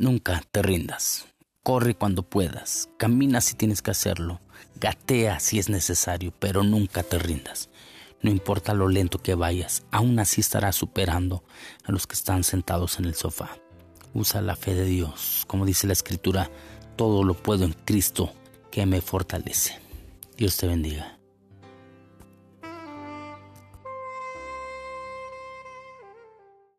Nunca te rindas. Corre cuando puedas, camina si tienes que hacerlo, gatea si es necesario, pero nunca te rindas. No importa lo lento que vayas, aún así estarás superando a los que están sentados en el sofá. Usa la fe de Dios, como dice la escritura, todo lo puedo en Cristo que me fortalece. Dios te bendiga.